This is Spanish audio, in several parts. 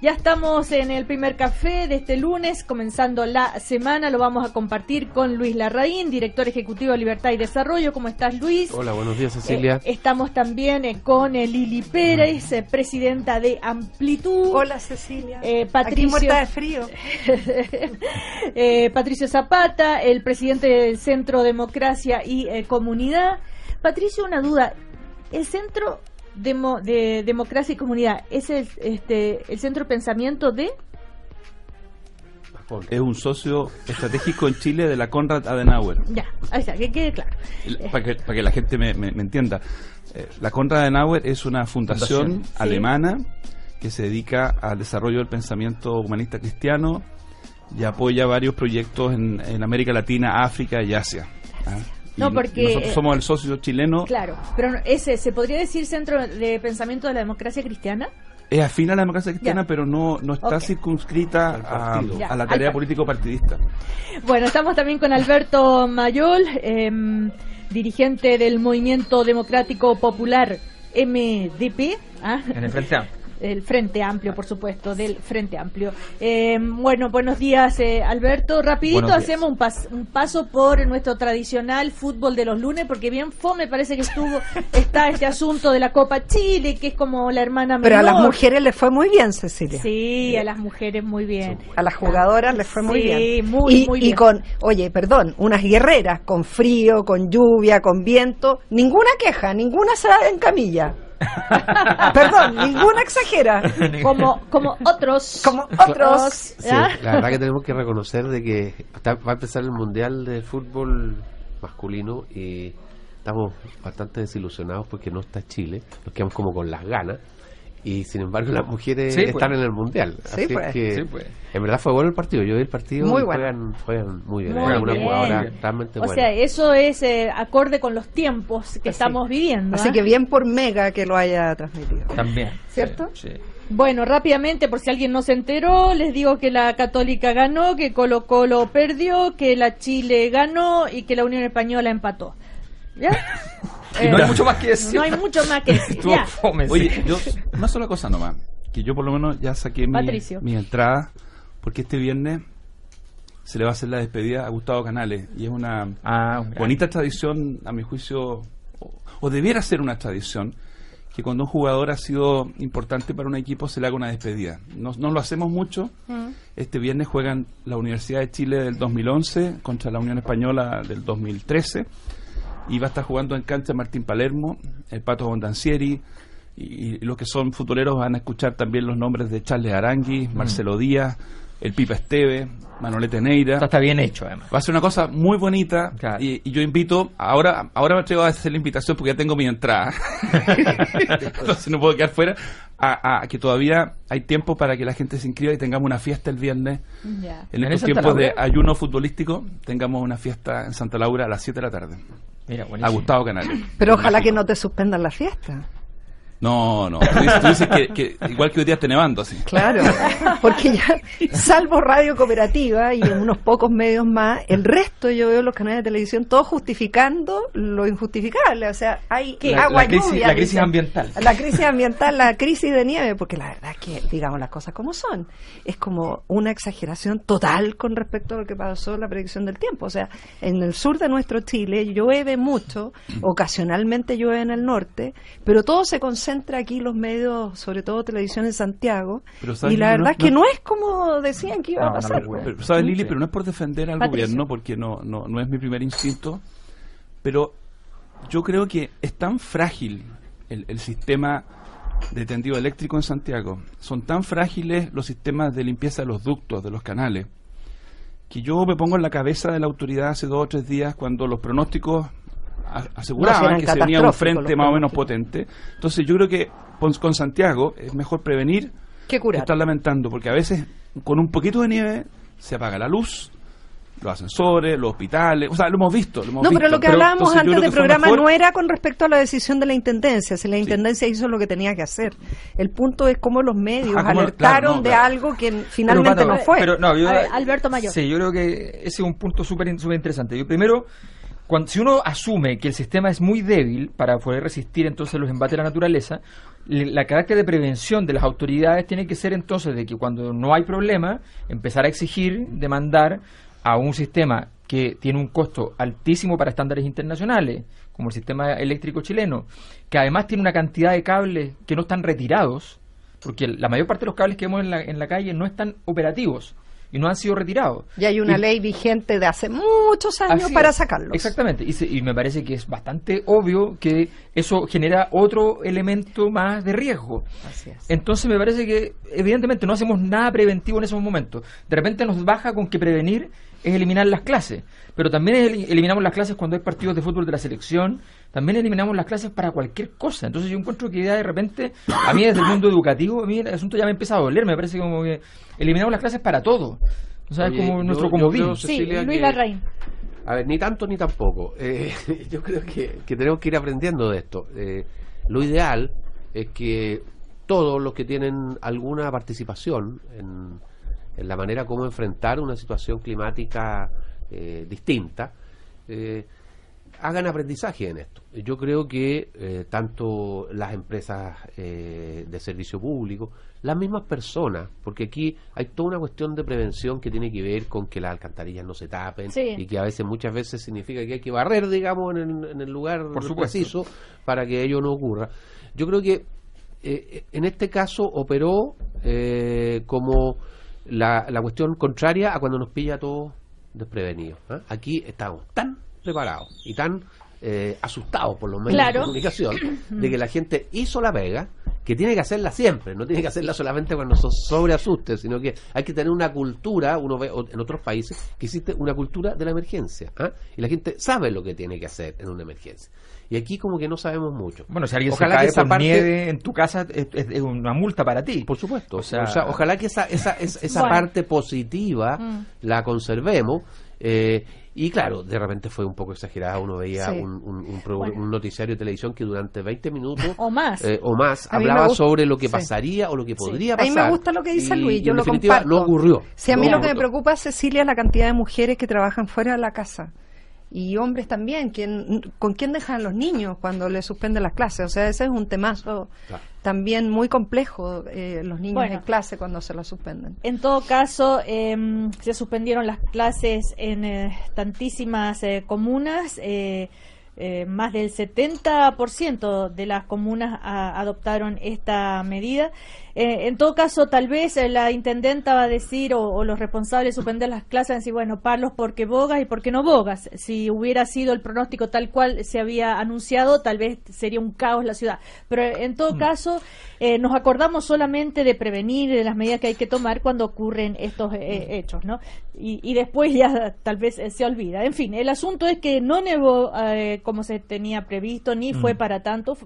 Ya estamos en el primer café de este lunes, comenzando la semana. Lo vamos a compartir con Luis Larraín, director ejecutivo de Libertad y Desarrollo. ¿Cómo estás, Luis? Hola, buenos días, Cecilia. Eh, estamos también eh, con eh, Lili Pérez, eh, presidenta de Amplitud. Hola, Cecilia. Eh, Patricio, Aquí muerta de frío. Eh, Patricio Zapata, el presidente del Centro Democracia y eh, Comunidad. Patricio, una duda. ¿El Centro Demo- de Democracia y Comunidad es el, este, el centro de pensamiento de...? Es un socio estratégico en Chile de la Konrad Adenauer. Ya, ahí está, que quede claro. Para que, para que la gente me, me- me entienda. Eh, La Konrad Adenauer es una fundación, Fundación, sí. alemana que se dedica al desarrollo del pensamiento humanista cristiano y apoya varios proyectos en, en América Latina, África y Asia. ¿ah? No, porque, nosotros eh, somos el socio chileno. Claro, pero ese, ¿se podría decir centro de pensamiento de la democracia cristiana? Es afín a la democracia cristiana, Ya. pero no, no está circunscrita a, partido. Ya, a la tarea par- político partidista. Bueno, estamos también con Alberto Mayol, em, dirigente del Movimiento Democrático Popular MDP, ¿ah? En el Frente Amplio. El Frente Amplio, por supuesto, del Frente Amplio. Em, bueno, buenos días, eh, Alberto. Rapidito hacemos un, pas- un paso por nuestro tradicional fútbol de los lunes, porque bien fome parece que estuvo está este asunto de la Copa Chile, que es como la hermana Pero a las menor. mujeres les fue muy bien, Cecilia. Sí, a las mujeres muy bien. A las jugadoras les fue muy Sí, bien. muy, y, muy y bien. con, oye, perdón, unas guerreras, con frío, con lluvia, con viento, ninguna queja, ninguna se en camilla. Perdón, ninguna exagera. Como, como otros. Como otros. La verdad que tenemos que reconocer de que está- va a empezar el Mundial de Fútbol masculino y estamos bastante desilusionados porque no está Chile, nos quedamos como con las ganas y sin embargo las mujeres Sí, pues. están en el Mundial. Sí, Así pues. es que Sí, pues. en verdad fue bueno el partido, yo vi el partido Muy y bueno. juegan, juegan muy bien, Muy algunas bien. jugadoras realmente O buenas. sea, eso es eh, acorde con los tiempos que estamos viviendo. Así ¿ah? que bien por Mega que lo haya transmitido. También. ¿Cierto? Sí, sí. Bueno, rápidamente, por si alguien no se enteró, les digo que la Católica ganó, que Colo Colo perdió, que la Chile ganó y que la Unión Española empató. ¿Ya? Y no Eh, hay mucho más que decir. no hay mucho más que decir. Estuvo Ya. Oye, yo, una sola cosa nomás, que yo por lo menos ya saqué mi- Patricio. entradas, porque este viernes se le va a hacer la despedida a Gustavo Canales, y es una Ah, bonita tradición, a mi juicio, o, o debiera ser una tradición, que cuando un jugador ha sido importante para un equipo se le haga una despedida. No, no lo hacemos mucho. Este viernes juegan la Universidad de Chile del 2011 contra la Unión Española del 2013 y va a estar jugando en cancha Martín Palermo, el Pato Bondancieri y, y los que son futureros van a escuchar también los nombres de Charles Arangui, Marcelo Díaz, el Pipa Esteve, Manolete Neira. Esto está bien hecho, además. Va a ser una cosa muy bonita Claro. y, y yo invito, ahora ahora me atrevo a hacer la invitación porque ya tengo mi entrada, entonces no puedo quedar fuera, a, a que todavía hay tiempo para que la gente se inscriba y tengamos una fiesta el viernes. Ya. En ¿En estos tiempos de ayuno futbolístico, tengamos una fiesta en Santa Laura a las 7 de la tarde. Mira, A. Gustavo Canales. Pero ojalá que no te suspendan la fiesta. No, no. Tú dices, tú dices que, que igual que hoy día esté nevando, así. Claro, porque ya, salvo Radio Cooperativa y en unos pocos medios más, el resto yo veo los canales de televisión todos justificando lo injustificable. O sea, hay. La- agua la crisis- lluvia, la crisis ambiental. La crisis ambiental, la crisis de nieve, porque la verdad es que, digamos las cosas como son, es como una exageración total con respecto a lo que pasó en la predicción del tiempo. O sea, en el sur de nuestro Chile llueve mucho, ocasionalmente llueve en el norte, pero todo se concentra aquí, los medios, sobre todo televisión en Santiago, Pero, ¿sabes, y la verdad No- es que no- no es como decían que iba No, a una pasar. locura. Pero, ¿Sabes, Lili? Pero no es por defender al Patricio. gobierno, porque no, no, no es mi primer instinto, pero yo creo que es tan frágil el, el sistema de tendido eléctrico en Santiago, son tan frágiles los sistemas de limpieza de los ductos, de los canales, que yo me pongo en la cabeza de la autoridad hace dos o tres días cuando los pronósticos No, aseguraban que se venía un frente más o menos potente. Entonces yo creo que con, Santiago es mejor prevenir ¿Qué que curar? estar lamentando, porque a veces con un poquito de nieve se apaga la luz, los ascensores, los hospitales, o sea, lo hemos visto. Lo hemos No, pero lo que hablábamos antes del programa mejor- no era con respecto a la decisión de la Intendencia, si la Intendencia hizo lo que tenía que hacer. El punto es cómo los medios Ah, cómo- alertaron claro, no, de claro. algo que finalmente Pato, no fue. Pero, no, yo- ver, Alberto Mayor. Sí, yo creo que ese es un punto súper interesante. Yo primero, cuando, si uno asume que el sistema es muy débil para poder resistir entonces los embates de la naturaleza, le- la carácter de prevención de las autoridades tiene que ser entonces de que cuando no hay problema, empezar a exigir, demandar a un sistema que tiene un costo altísimo para estándares internacionales, como el sistema eléctrico chileno, que además tiene una cantidad de cables que no están retirados, porque la mayor parte de los cables que vemos en la, en la calle no están operativos y no han sido retirados. Y hay una Y- ley vigente de hace muchos años para es. sacarlos. Exactamente, y, se- y me parece que es bastante obvio que eso genera otro elemento más de riesgo. Así es. Entonces me parece que evidentemente no hacemos nada preventivo en esos momentos. De repente nos baja con que prevenir es eliminar las clases, pero también el- eliminamos las clases cuando hay partidos de fútbol de la selección, también eliminamos las clases para cualquier cosa. Entonces yo encuentro que ya de repente, a mí desde el mundo educativo, a mí el asunto ya me empieza a doler, me parece como que eliminamos las clases para todo. O sea, Oye, es como yo- nuestro comodín. creo, Sí, Cecilia, Luis que- Larraín. A ver, ni tanto ni tampoco. Eh, yo creo que, que tenemos que ir aprendiendo de esto. Eh, lo ideal es que todos los que tienen alguna participación en, en la manera como enfrentar una situación climática eh, distinta, eh, hagan aprendizaje en esto. Yo creo que eh, tanto las empresas eh, de servicio público, las mismas personas, porque aquí hay toda una cuestión de prevención que tiene que ver con que las alcantarillas no se tapen Sí. y que a veces, muchas veces significa que hay que barrer, digamos, en el, en el lugar Por preciso para que ello no ocurra. Yo creo que eh, en este caso operó eh, como la, la cuestión contraria a cuando nos pilla a todos desprevenidos. ¿ah? Aquí estamos tan preparados y tan eh, asustados por los medios Claro. de comunicación de que la gente hizo la pega que tiene que hacerla siempre, no tiene que hacerla solamente cuando se sobreasuste, sino que hay que tener una cultura, uno ve en otros países que existe una cultura de la emergencia, ¿ah? y la gente sabe lo que tiene que hacer en una emergencia. Y aquí como que no sabemos mucho. Bueno, si alguien Ojalá se que cae esa por parte- nieve en tu casa, es, una multa para ti. Por supuesto. O O sea- sea, ojalá que esa, esa, esa, esa Bueno. parte positiva Mm. la conservemos. eh, y claro, de repente fue un poco exagerada. Uno veía Sí. un, un- un Bueno. un noticiario de televisión que durante 20 minutos O más. eh, o más A hablaba gusta- sobre lo que sí. pasaría o lo que podría A mí pasar. me gusta lo que dice y- Luis, yo en lo definitiva comparto. no ocurrió. Sí, a mí No lo que me preocupa, Cecilia, es la cantidad de mujeres que trabajan fuera de la casa. Y hombres también, ¿quién, ¿con quién dejan los niños cuando les suspenden las clases? O sea, ese es un temazo Claro. también muy complejo, eh, los niños Bueno. en clase cuando se los suspenden. En todo caso, em, se suspendieron las clases en eh, tantísimas eh, comunas. eh, eh, más del 70% de las comunas a- adoptaron esta medida. Eh, en todo caso, tal vez eh, la intendenta va a decir, o, o los responsables suspender las clases, decir, bueno, parlos porque bogas y porque no bogas. Si hubiera sido el pronóstico tal cual se había anunciado, tal vez sería un caos la ciudad. Pero eh, en todo caso, eh, nos acordamos solamente de prevenir de las medidas que hay que tomar cuando ocurren estos eh, hechos, ¿no? Y, y después ya tal vez eh, se olvida. En fin, el asunto es que no nevó eh, como se tenía previsto, ni fue para tanto.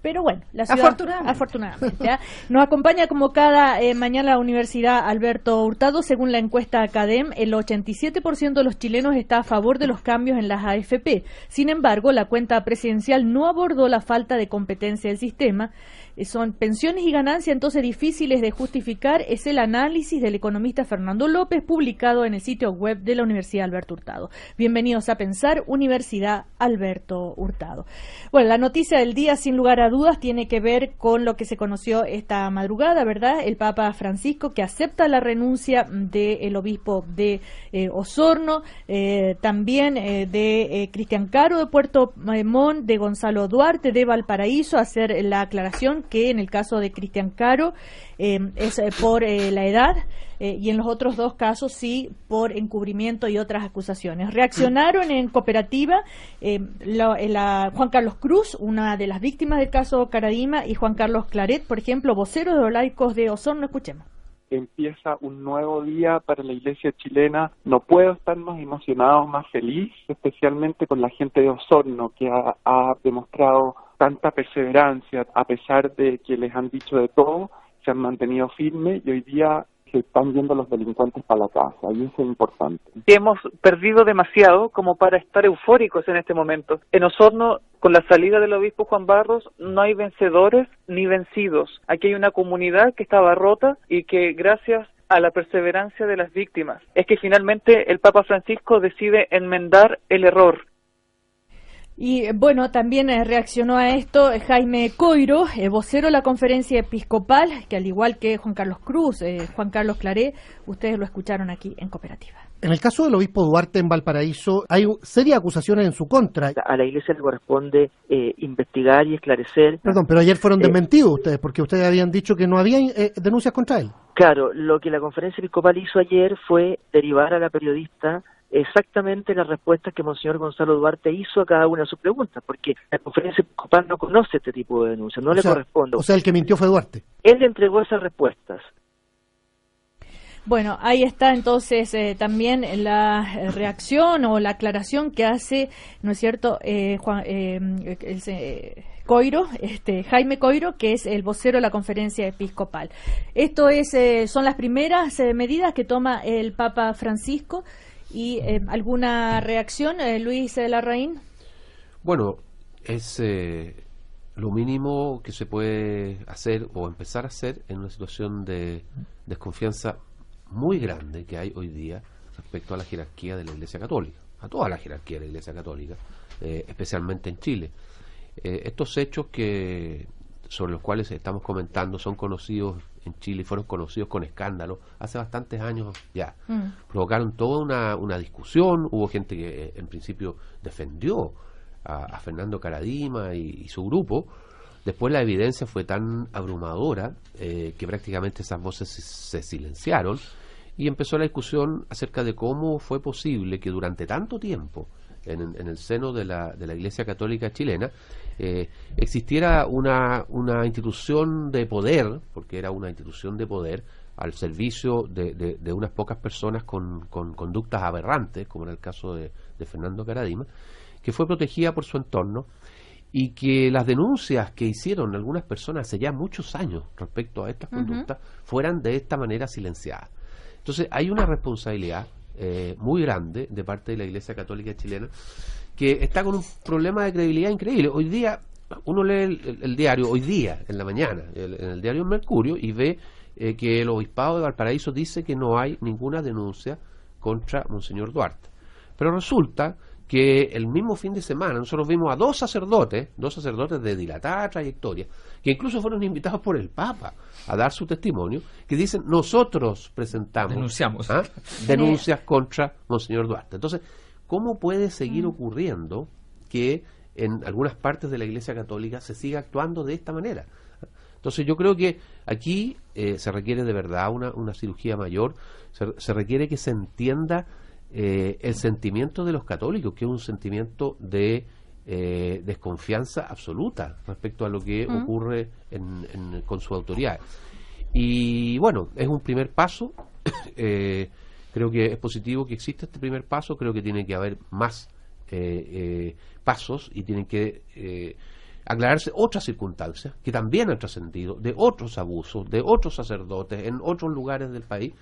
Pero bueno, la ciudad, Afortunadamente. afortunadamente, ¿ya? Nos acompaña como cada eh, mañana la Universidad Alberto Hurtado. Según la encuesta Academ, el 87% de los chilenos está a favor de los cambios en las AFP. Sin embargo, la cuenta presidencial no abordó la falta de competencia del sistema. Eh, Son pensiones y ganancias entonces difíciles de justificar. Es el análisis del economista Fernando López publicado en el sitio web de la Universidad Alberto Hurtado. Bienvenidos a Pensar, Universidad Alberto Hurtado. Bueno, la noticia del día, sin lugar a dudas, tiene que ver con lo que se conoció esta madrugada, ¿verdad? El Papa Francisco que acepta la renuncia del obispo de eh, Osorno, eh, también de Cristian Caro de Puerto Montt, de Gonzalo Duarte de Valparaíso, hacer la aclaración que en el caso de Cristian Caro eh, es eh, por eh, la edad eh, y en los otros dos casos sí por encubrimiento y otras acusaciones. Reaccionaron en cooperativa la- la- Juan Carlos Cruz, una de las víctimas del caso Caradima, y Juan Carlos Claret, por ejemplo, vocero de los laicos de Osorno. Escuchemos. empieza un nuevo día para la iglesia chilena. No puedo estar más emocionado, más feliz, especialmente con la gente de Osorno, que ha, ha demostrado tanta perseverancia, a pesar de que les han dicho de todo, se han mantenido firmes y hoy día se están yendo los delincuentes para la casa, y eso es importante. hemos perdido demasiado como para estar eufóricos en este momento. En Osorno, con la salida del obispo Juan Barros, no hay vencedores ni vencidos. Aquí hay una comunidad que estaba rota y que gracias a la perseverancia de las víctimas es que finalmente el Papa Francisco decide enmendar el error Y eh, bueno, también eh, reaccionó a esto eh, Jaime Coiro, vocero de la conferencia episcopal, que al igual que Juan Carlos Cruz, Juan Carlos Claré, ustedes lo escucharon aquí en Cooperativa. En el caso del obispo Duarte en Valparaíso, hay serias acusaciones en su contra. A la iglesia le corresponde investigar y esclarecer. Perdón, pero ayer fueron desmentidos ustedes, porque ustedes habían dicho que no había denuncias contra él. Claro, lo que la conferencia episcopal hizo ayer fue derivar a la periodista exactamente las respuestas que Monseñor Gonzalo Duarte hizo a cada una de sus preguntas, porque la conferencia episcopal no conoce este tipo de denuncias, no le corresponde. O sea, el que mintió fue Duarte. Él le entregó esas respuestas. Bueno, ahí está entonces eh, también la eh, reacción o la aclaración que hace, ¿no es cierto?, eh, Juan, Coiro, este, Jaime Coiro, que es el vocero de la conferencia episcopal. Esto es, son las primeras medidas que toma el Papa Francisco ¿Y eh, alguna reacción, eh, Luis de Larraín? Bueno, es eh, lo mínimo que se puede hacer o empezar a hacer en una situación de desconfianza muy grande que hay hoy día respecto a la jerarquía de la Iglesia Católica, a toda la jerarquía de la Iglesia Católica, especialmente en Chile. estos hechos que sobre los cuales estamos comentando son conocidos en Chile fueron conocidos con escándalo hace bastantes años ya. Mm. Provocaron toda una, una, discusión, hubo gente que eh, en principio defendió a, Fernando Caradima y, su grupo. Después la evidencia fue tan abrumadora eh, que prácticamente esas voces se, silenciaron y empezó la discusión acerca de cómo fue posible que durante tanto tiempo en, en el seno de la, de la Iglesia Católica chilena eh, existiera una, una institución de poder, porque era una institución de poder, al servicio de, de, unas pocas personas con, con, conductas aberrantes, como era el caso de, Fernando Caradima, que fue protegida por su entorno y que las denuncias que hicieron algunas personas hace ya muchos años respecto a estas conductas fueran de esta manera silenciadas. Entonces hay una responsabilidad eh, muy grande de parte de la Iglesia Católica chilena que está con un problema de credibilidad increíble. Hoy día, uno lee el, diario, hoy día, en la mañana, en el diario Mercurio, y ve eh, que el obispado de Valparaíso dice que no hay ninguna denuncia contra Monseñor Duarte. Pero resulta que el mismo fin de semana nosotros vimos a dos sacerdotes, dos sacerdotes de dilatada trayectoria, que incluso fueron invitados por el Papa a dar su testimonio, que dicen nosotros presentamos Denunciamos. ¿ah? denuncias contra Monseñor Duarte. Entonces, ¿Cómo puede seguir mm. ocurriendo que en algunas partes de la Iglesia Católica se siga actuando de esta manera? Entonces yo creo que aquí eh, se requiere de verdad una, una cirugía mayor, se, requiere que se entienda eh, el sentimiento de los católicos, que es un sentimiento de eh, desconfianza absoluta respecto a lo que mm. ocurre con su autoridad. Y bueno, es un primer paso. Creo que es positivo que exista este primer paso, creo que tiene que haber más eh, eh, pasos y tienen que eh, aclararse otras circunstancias que también han trascendido de otros abusos, de otros sacerdotes en otros lugares del país,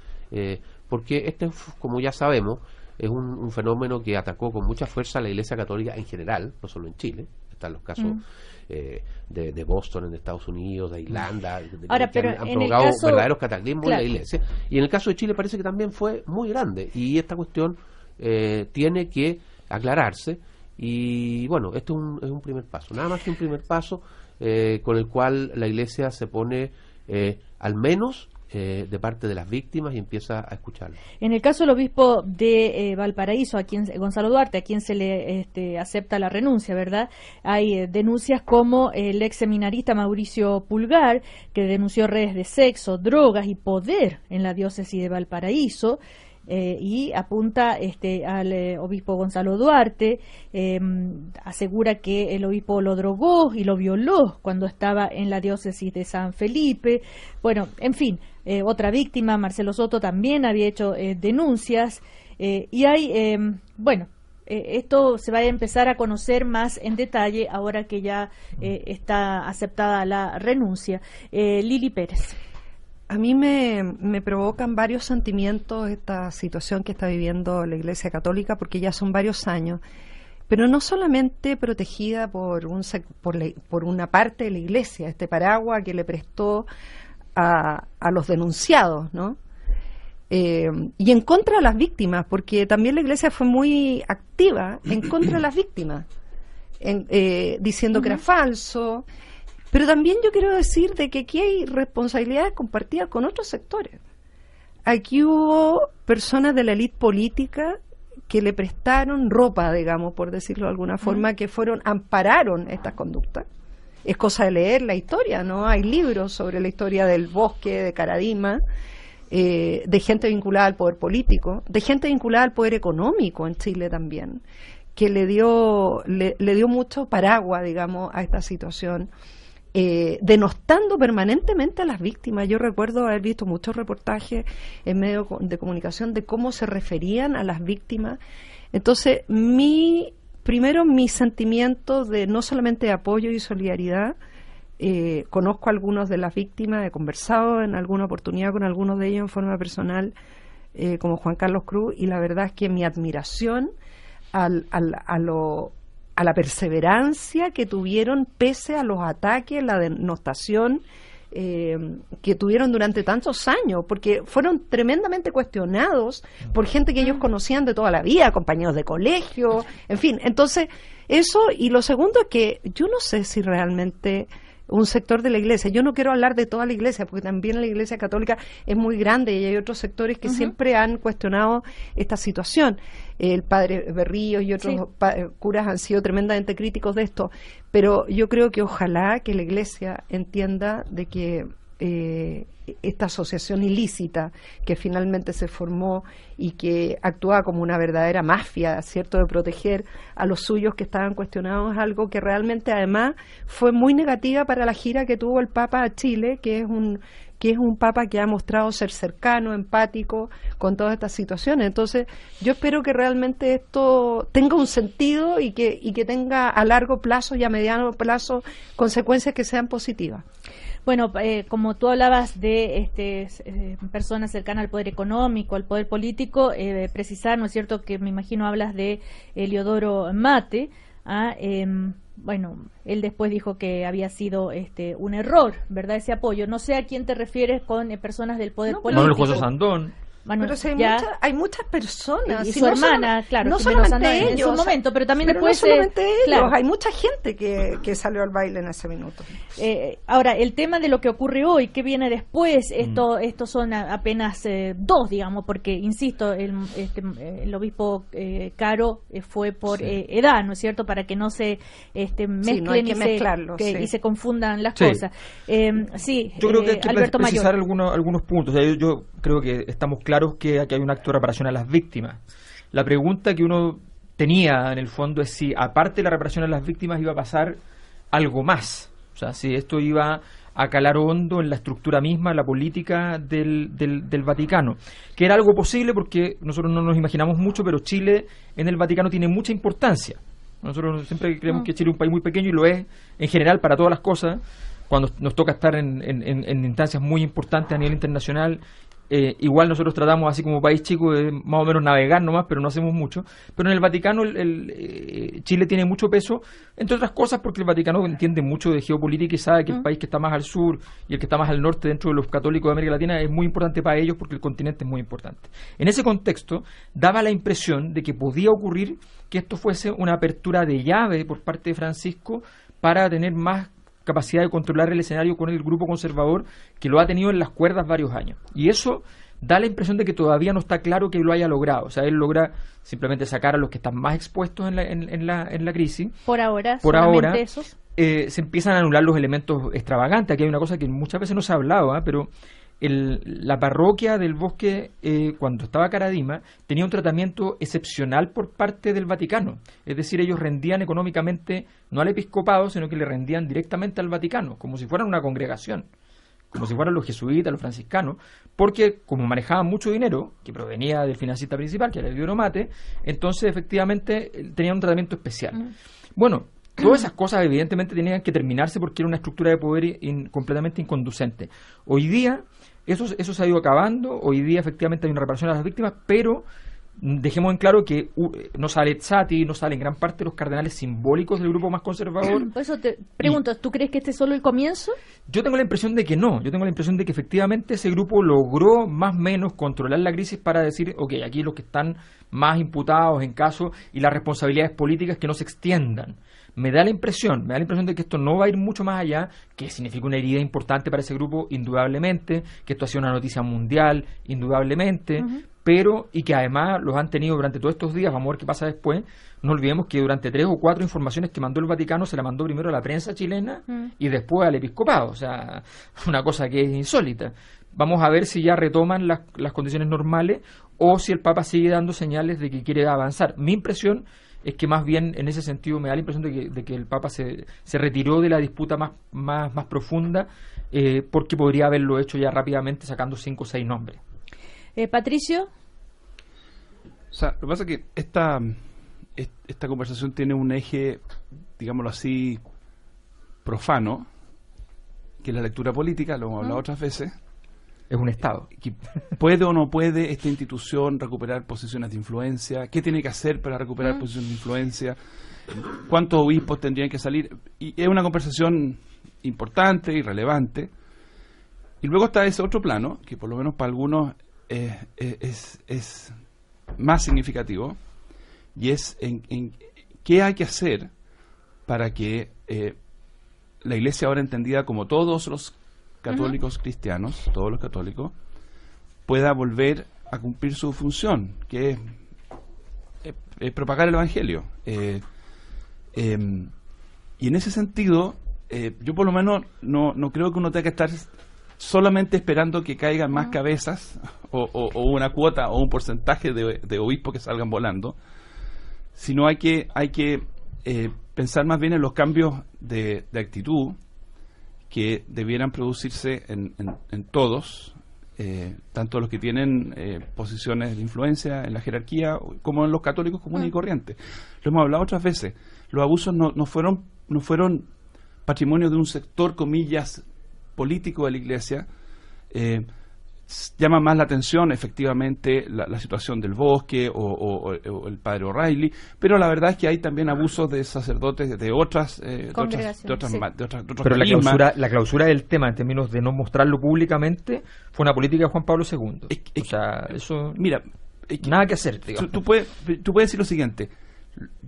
porque este, como ya sabemos, es un, fenómeno que atacó con mucha fuerza a la Iglesia Católica en general, no solo en Chile, están los casos mm. eh, de, Boston en Estados Unidos, de Irlanda, que han, provocado verdaderos cataclismos en la iglesia. Y en el caso de Chile parece que también fue muy grande. Y esta cuestión eh, tiene que aclararse. Y bueno, esto es un, es un primer paso, nada más que un primer paso eh, con el cual la iglesia se pone al menos eh, de parte de las víctimas y empieza a escucharlo. En el caso del obispo de eh, Valparaíso, a quien Gonzalo Duarte, a quien se le este, acepta la renuncia, ¿verdad? Hay eh, denuncias como el ex seminarista Mauricio Pulgar, que denunció redes de sexo, drogas y poder en la diócesis de Valparaíso. Eh, y apunta este, al obispo Gonzalo Duarte, em, asegura que el obispo lo drogó y lo violó cuando estaba en la diócesis de San Felipe. Bueno, en fin, eh, otra víctima, Marcelo Soto, también había hecho denuncias y hay, em, bueno, esto se va a empezar a conocer más en detalle ahora que ya está aceptada la renuncia. Lili Pérez. A mí me, me, provocan varios sentimientos esta situación que está viviendo la Iglesia Católica, porque ya son varios años, pero no solamente protegida por, un, por, por una parte de la Iglesia, este paraguas que le prestó a, a los denunciados, ¿no? Eh, y en contra de las víctimas, porque también la Iglesia fue muy activa en contra de las víctimas. en- eh, diciendo que era falso. Pero también yo quiero decir de que aquí hay responsabilidades compartidas con otros sectores. Aquí hubo personas de la élite política que le prestaron ropa, digamos, por decirlo de alguna forma, que fueron, ampararon estas conductas. Es cosa de leer la historia, ¿no? Hay libros sobre la historia del bosque, de Caradima, eh, de gente vinculada al poder político, de gente vinculada al poder económico en Chile también, que le dio, le, dio mucho paraguas, digamos, a esta situación, eh, denostando permanentemente a las víctimas. Yo recuerdo haber visto muchos reportajes en medios de comunicación de cómo se referían a las víctimas. Entonces, mi, primero, mi sentimiento de no solamente apoyo y solidaridad, eh, conozco a algunos de las víctimas, he conversado en alguna oportunidad con algunos de ellos en forma personal, eh, como Juan Carlos Cruz, y la verdad es que mi admiración al, al- a, lo- a la perseverancia que tuvieron pese a los ataques, la denostación eh, que tuvieron durante tantos años, porque fueron tremendamente cuestionados por gente que ellos conocían de toda la vida, compañeros de colegio, en fin. Entonces, eso, y lo segundo es que yo no sé si realmente un sector de la iglesia. Yo no quiero hablar de toda la iglesia, porque también la iglesia católica es muy grande y hay otros sectores que siempre han cuestionado esta situación. El padre Berrío y otros Sí. eh, curas han sido tremendamente críticos de esto, pero yo creo que ojalá que la iglesia entienda de que eh, esta asociación ilícita que finalmente se formó y que actúa como una verdadera mafia, ¿cierto?, de proteger a los suyos que estaban cuestionados, es algo que realmente además fue muy negativa para la gira que tuvo el Papa a Chile, que es un que es un papa que ha mostrado ser cercano, empático con todas estas situaciones. Entonces, yo espero que realmente esto tenga un sentido y que, y que tenga a largo plazo y a mediano plazo consecuencias que sean positivas. Bueno, eh, como tú hablabas de este, eh, personas cercanas al poder económico, al poder político, eh, precisar, ¿no es cierto?, que me imagino hablas de Eliodoro Mate. ah, em, bueno, él después dijo que había sido este, un error, ¿verdad?, ese apoyo. No sé a quién te refieres con eh, personas del poder No, político. Manuel José Sandón. Pero si hay, ya. muchas, hay muchas personas. Y si su no hermana, solamente- claro, No solamente Sandón, en ellos. su momento, pero también pero después, No eh, solamente ellos, claro. hay mucha gente que, que salió al baile en ese minuto. Eh, ahora, el tema de lo que ocurre hoy, ¿qué viene después? Mm. Esto, estos son a- apenas eh, dos, digamos, porque, insisto, el, este, el obispo eh, Caro fue por Sí. eh, edad, ¿no es cierto? Para que no se este, mezclen no hay que y, se, mezclarlo, que- sí. y se confundan las Sí. cosas. Eh, sí, Yo creo que hay que Alberto precisar Mayor. algunos, algunos puntos. O sea, yo, yo creo que estamos claros que aquí hay un acto de reparación a las víctimas. La pregunta que uno tenía en el fondo es si, aparte de la reparación a las víctimas, iba a pasar algo más. O sea, si esto iba a calar hondo en la estructura misma, la política del, del, Vaticano. Que era algo posible porque nosotros no nos imaginamos mucho, pero Chile en el Vaticano tiene mucha importancia. Nosotros siempre creemos que Chile es un país muy pequeño y lo es en general para todas las cosas. Cuando nos toca estar en- en instancias muy importantes a nivel internacional, eh, igual nosotros tratamos, así como país chico, de más o menos navegar nomás, pero no hacemos mucho. Pero en el Vaticano el, el, eh, Chile tiene mucho peso, entre otras cosas porque el Vaticano entiende mucho de geopolítica y sabe que el país que está más al sur y el que está más al norte dentro de los católicos de América Latina es muy importante para ellos porque el continente es muy importante. En ese contexto, daba la impresión de que podía ocurrir que esto fuese una apertura de llave por parte de Francisco para tener más capacidad de controlar el escenario con el grupo conservador que lo ha tenido en las cuerdas varios años. Y eso da la impresión de que todavía no está claro que lo haya logrado. O sea, él logra simplemente sacar a los que están más expuestos en la, en, en la, en la crisis. Por ahora, Por solamente ahora, esos. eh, se empiezan a anular los elementos extravagantes. Aquí hay una cosa que muchas veces no se ha hablado, ¿ah? pero el- la parroquia del bosque, eh, cuando estaba Caradima, tenía un tratamiento excepcional por parte del Vaticano. Es decir, ellos rendían económicamente no al episcopado, sino que le rendían directamente al Vaticano, como si fueran una congregación como si fueran los jesuitas, los franciscanos, porque como manejaban mucho dinero, que provenía del financista principal, que era el Mate, entonces efectivamente eh, tenían un tratamiento especial. Bueno, todas esas cosas evidentemente tenían que terminarse porque era una estructura de poder in- completamente inconducente. Hoy día eso, eso se ha ido acabando, hoy día efectivamente hay una reparación a las víctimas, pero dejemos en claro que uh, no sale Zati, no salen gran parte los cardenales simbólicos del grupo más conservador. Por eso te pregunto, ¿tú crees que este es solo el comienzo? Yo tengo la impresión de que no, yo tengo la impresión de que efectivamente ese grupo logró más o menos controlar la crisis para decir, ok, aquí los que están más imputados en caso y las responsabilidades políticas que no se extiendan me da la impresión, me da la impresión de que esto no va a ir mucho más allá, que significa una herida importante para ese grupo, indudablemente, que esto ha sido una noticia mundial, indudablemente, pero y que además los han tenido durante todos estos días, vamos a ver qué pasa después. No olvidemos que durante tres o cuatro informaciones que mandó el Vaticano se la mandó primero a la prensa chilena y después al episcopado, o sea, una cosa que es insólita. Vamos a ver si ya retoman las, las condiciones normales o si el Papa sigue dando señales de que quiere avanzar. Mi impresión es que más bien en ese sentido me da la impresión de que, de que el Papa se, se retiró de la disputa más, más, más profunda eh, porque podría haberlo hecho ya rápidamente sacando cinco o seis nombres. Eh, Patricio, O sea, lo que pasa es que esta, est- esta conversación tiene un eje, digámoslo así, profano, que es la lectura política, lo hemos hablado otras veces. Es un Estado. que ¿Puede o no puede esta institución recuperar posiciones de influencia? ¿Qué tiene que hacer para recuperar posiciones de influencia? ¿Cuántos obispos tendrían que salir? Y es una conversación importante y relevante. Y luego está ese otro plano, que por lo menos para algunos eh, eh, es, es más significativo, y es en, en qué hay que hacer para que eh, la iglesia ahora entendida como todos los católicos cristianos, todos los católicos, pueda volver a cumplir su función, que es propagar el Evangelio. Eh, em, y en ese sentido, eh, yo por lo menos no, no creo que uno tenga que estar solamente esperando que caigan más cabezas o, o- o una cuota o un porcentaje de, de obispos que salgan volando, sino hay que, hay que eh, pensar más bien en los cambios de, de actitud que debieran producirse en, en- en todos, eh, tanto los que tienen eh, posiciones de influencia en la jerarquía como en los católicos comunes y corrientes. Lo hemos hablado otras veces. Los abusos no, no fueron no fueron patrimonio de un sector, comillas, político de la Iglesia. Eh, llama más la atención efectivamente la, la situación del bosque o, o- el padre O'Reilly, pero la verdad es que hay también abusos de sacerdotes de otras, eh, de otras, de Congregaciones, otras sí. ma- de otras- de otros Pero la clausura, la clausura del tema en términos de no mostrarlo públicamente fue una política de Juan Pablo II. Es o sea, eso Mira, es que- nada que hacer, tú, digamos. tú puedes, tú puedes decir lo siguiente.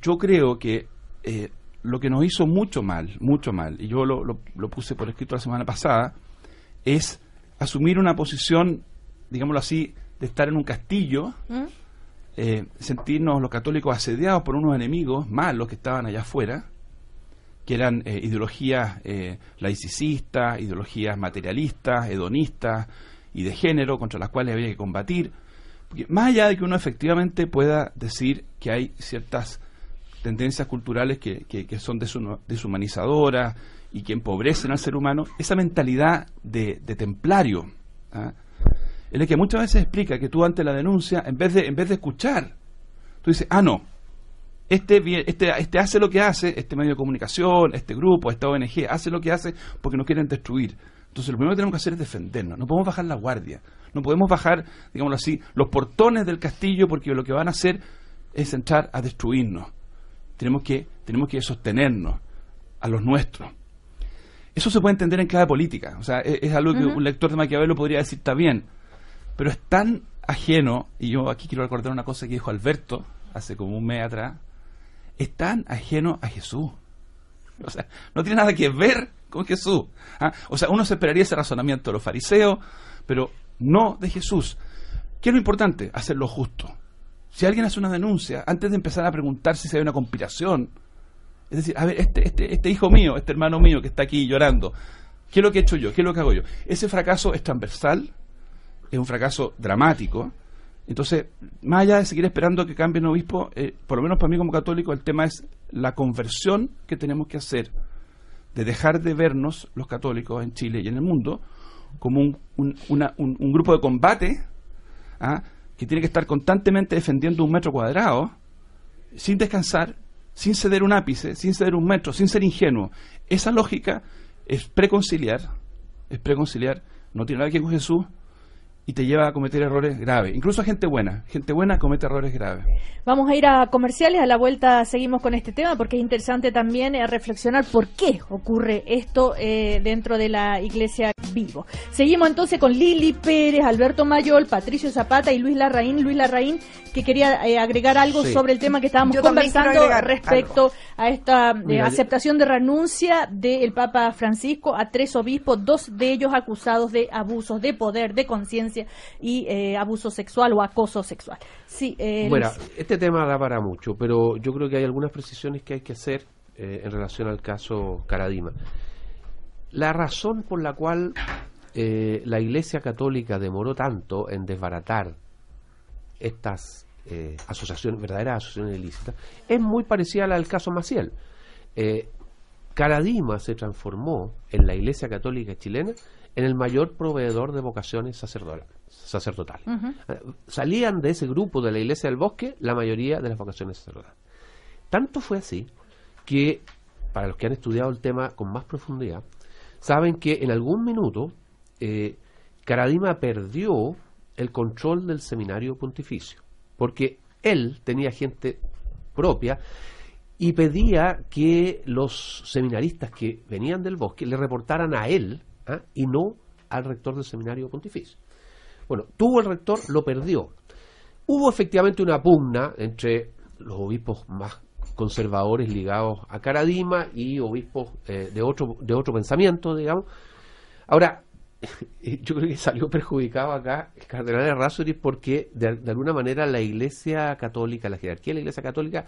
Yo creo que eh, lo que nos hizo mucho mal, mucho mal, y yo lo, lo- lo puse por escrito la semana pasada, es asumir una posición, digámoslo así, de estar en un castillo, ¿Mm? eh, sentirnos los católicos asediados por unos enemigos malos que estaban allá afuera, que eran eh, ideologías eh, laicistas, ideologías materialistas, hedonistas y de género contra las cuales había que combatir. Porque más allá de que uno efectivamente pueda decir que hay ciertas tendencias culturales que, que- que son deshumanizadoras y que empobrecen al ser humano, esa mentalidad de, templario, ¿ah? es la que muchas veces explica que tú ante la denuncia, en vez de, en vez de escuchar, tú dices, ah, no, este, este, este hace lo que hace, este medio de comunicación, este grupo, esta ONG, hace lo que hace porque nos quieren destruir. Entonces lo primero que tenemos que hacer es defendernos, no podemos bajar la guardia, no podemos bajar, digámoslo así, los portones del castillo porque lo que van a hacer es entrar a destruirnos. Tenemos que, tenemos que sostenernos a los nuestros. Eso se puede entender en clave política, o sea, es, es algo que un lector de Maquiavelo podría decir está bien, pero es tan ajeno, y yo aquí quiero recordar una cosa que dijo Alberto hace como un mes atrás, es tan ajeno a Jesús. O sea, no tiene nada que ver con Jesús. ¿ah? O sea, uno se esperaría ese razonamiento de los fariseos, pero no de Jesús. ¿Qué es lo importante? Hacer lo justo. Si alguien hace una denuncia, antes de empezar a preguntarse si hay una conspiración, es decir, a ver, este, este, este hijo mío, este hermano mío que está aquí llorando, ¿qué es lo que he hecho yo? ¿Qué es lo que hago yo? Ese fracaso es transversal, es un fracaso dramático. Entonces, más allá de seguir esperando que cambie el obispo, eh, por lo menos para mí como católico, el tema es la conversión que tenemos que hacer de dejar de vernos los católicos en Chile y en el mundo como un, un- una- un- grupo de combate ¿ah? que tiene que estar constantemente defendiendo un metro cuadrado sin descansar, sin ceder un ápice, sin ceder un metro, sin ser ingenuo. Esa lógica es preconciliar, es preconciliar, no tiene nada que ver con Jesús y te lleva a cometer errores graves. Incluso gente buena, gente buena comete errores graves. Vamos a ir a comerciales, a la vuelta seguimos con este tema porque es interesante también eh, reflexionar por qué ocurre esto eh, dentro de la iglesia vivo. Seguimos entonces con Lili Pérez, Alberto Mayol, Patricio Zapata y Luis Larraín. Luis Larraín que quería eh, agregar algo Sí. sobre el tema que estábamos Yo conversando respecto a esta eh, Mira, aceptación de renuncia del Papa Francisco a tres obispos, dos de ellos acusados de abusos de poder, de conciencia y eh, abuso sexual o acoso sexual. Sí, eh, Bueno, Luis. este tema da para mucho, pero yo creo que hay algunas precisiones que hay que hacer eh, en relación al caso Caradima. La razón por la cual la Iglesia Católica demoró tanto en desbaratar estas asociaciones, verdaderas asociaciones ilícitas, es muy parecida a la del caso Maciel. Caradima se transformó en la Iglesia Católica chilena en el mayor proveedor de vocaciones sacerdotales. sacerdotales. Eh, Salían de ese grupo de la Iglesia del Bosque la mayoría de las vocaciones sacerdotales. Tanto fue así que, para los que han estudiado el tema con más profundidad, saben que en algún minuto eh, Caradima perdió el control del seminario pontificio, porque él tenía gente propia y pedía que los seminaristas que venían del bosque le reportaran a él ¿ah? y no al rector del seminario pontificio. Bueno, tuvo el rector, lo perdió. Hubo efectivamente una pugna entre los obispos más conservadores ligados a Caradima y obispos eh, de otro de otro pensamiento, digamos. Ahora, yo creo que salió perjudicado acá el cardenal Errázuriz porque de, de alguna manera la Iglesia Católica, la jerarquía de la Iglesia Católica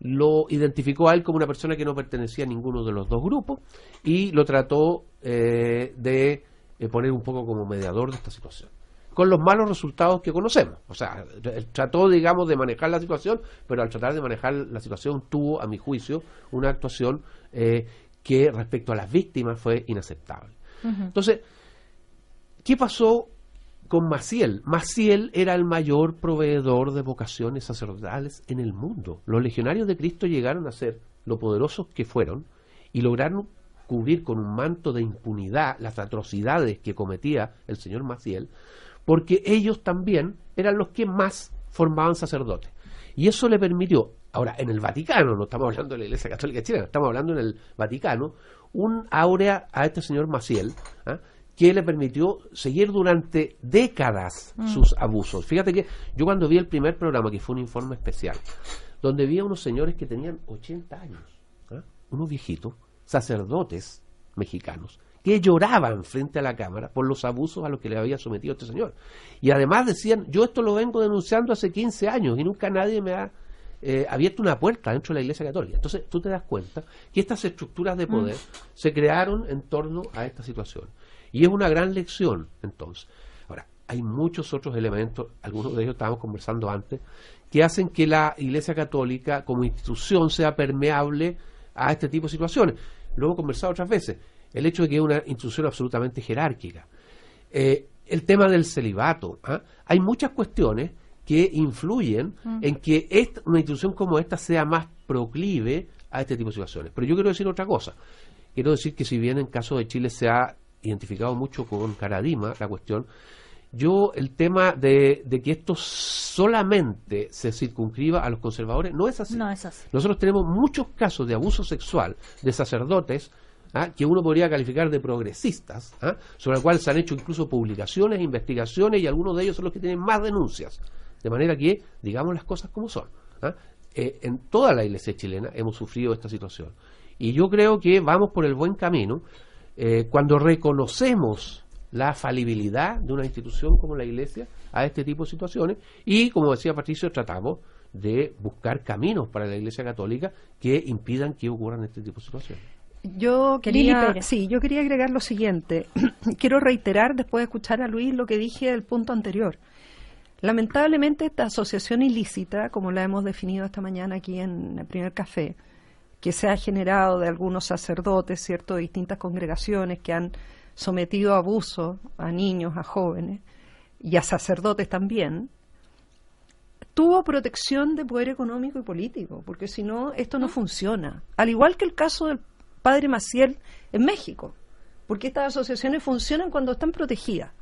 lo identificó a él como una persona que no pertenecía a ninguno de los dos grupos y lo trató eh, de eh, poner un poco como mediador de esta situación con los malos resultados que conocemos. O sea, él trató, digamos, de manejar la situación, pero al tratar de manejar la situación tuvo, a mi juicio, una actuación eh, que respecto a las víctimas fue inaceptable. Entonces, ¿qué pasó con Maciel? Maciel era el mayor proveedor de vocaciones sacerdotales en el mundo. Los legionarios de Cristo llegaron a ser lo poderosos que fueron y lograron cubrir con un manto de impunidad las atrocidades que cometía el señor Maciel, porque ellos también eran los que más formaban sacerdotes. Y eso le permitió, ahora en el Vaticano, no estamos hablando de la Iglesia Católica Chilena, estamos hablando en el Vaticano, un áurea a este señor Maciel, ¿ah? que le permitió seguir durante décadas sus abusos. Fíjate que yo cuando vi el primer programa, que fue un informe especial, donde vi a unos señores que tenían 80 años, ¿ah? unos viejitos, sacerdotes mexicanos, que lloraban frente a la cámara por los abusos a los que le había sometido este señor. Y además decían, yo esto lo vengo denunciando hace 15 años y nunca nadie me ha eh, abierto una puerta dentro de la Iglesia Católica. Entonces tú te das cuenta que estas estructuras de poder se crearon en torno a esta situación. Y es una gran lección, entonces. Ahora, hay muchos otros elementos, algunos de ellos estábamos conversando antes, que hacen que la Iglesia Católica como institución sea permeable a este tipo de situaciones. Lo hemos conversado otras veces. El hecho de que es una institución absolutamente jerárquica. Eh, el tema del celibato. ¿ah? Hay muchas cuestiones que influyen en que esta- una institución como esta sea más proclive a este tipo de situaciones. Pero yo quiero decir otra cosa. Quiero decir que si bien en caso de Chile se ha identificado mucho con Caradima la cuestión, yo el tema de, de que esto solamente se circunscriba a los conservadores no es así. No es así. Nosotros tenemos muchos casos de abuso sexual de sacerdotes ¿ah? que uno podría calificar de progresistas, ¿ah? sobre el cual se han hecho incluso publicaciones, investigaciones y algunos de ellos son los que tienen más denuncias. De manera que, digamos las cosas como son. ¿ah? Eh, en toda la iglesia chilena hemos sufrido esta situación. Y yo creo que vamos por el buen camino eh, cuando reconocemos la falibilidad de una institución como la iglesia a este tipo de situaciones y, como decía Patricio, tratamos de buscar caminos para la iglesia católica que impidan que ocurran este tipo de situaciones. Yo quería, sí, yo quería agregar lo siguiente. Quiero reiterar, después de escuchar a Luis, lo que dije del punto anterior. Lamentablemente, esta asociación ilícita, como la hemos definido esta mañana aquí en el primer café, que se ha generado de algunos sacerdotes, ¿cierto?, de distintas congregaciones que han sometido a abuso a niños, a jóvenes y a sacerdotes también, tuvo protección de poder económico y político, porque si no, esto no funciona. Al igual que el caso del padre Maciel en México, porque estas asociaciones funcionan cuando están protegidas.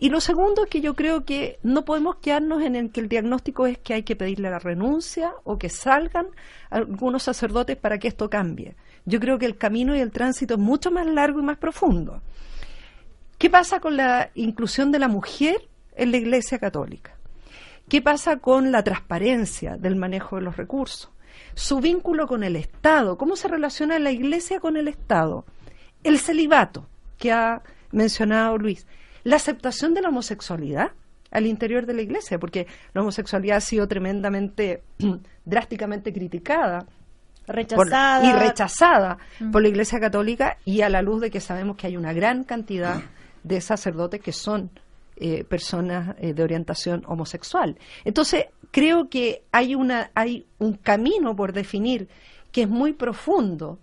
Y lo segundo es que yo creo que no podemos quedarnos en el que el diagnóstico es que hay que pedirle la renuncia o que salgan algunos sacerdotes para que esto cambie. Yo creo que el camino y el tránsito es mucho más largo y más profundo. ¿Qué pasa con la inclusión de la mujer en la Iglesia Católica? ¿Qué pasa con la transparencia del manejo de los recursos? Su vínculo con el Estado, cómo se relaciona la Iglesia con el Estado. El celibato, que ha mencionado Luis la aceptación de la homosexualidad al interior de la iglesia, porque la homosexualidad ha sido tremendamente, drásticamente criticada. Rechazada. y rechazada por la Iglesia Católica y a la luz de que sabemos que hay una gran cantidad de sacerdotes que son eh, personas eh, de orientación homosexual. Entonces, creo que hay, una, hay un camino por definir que es muy profundo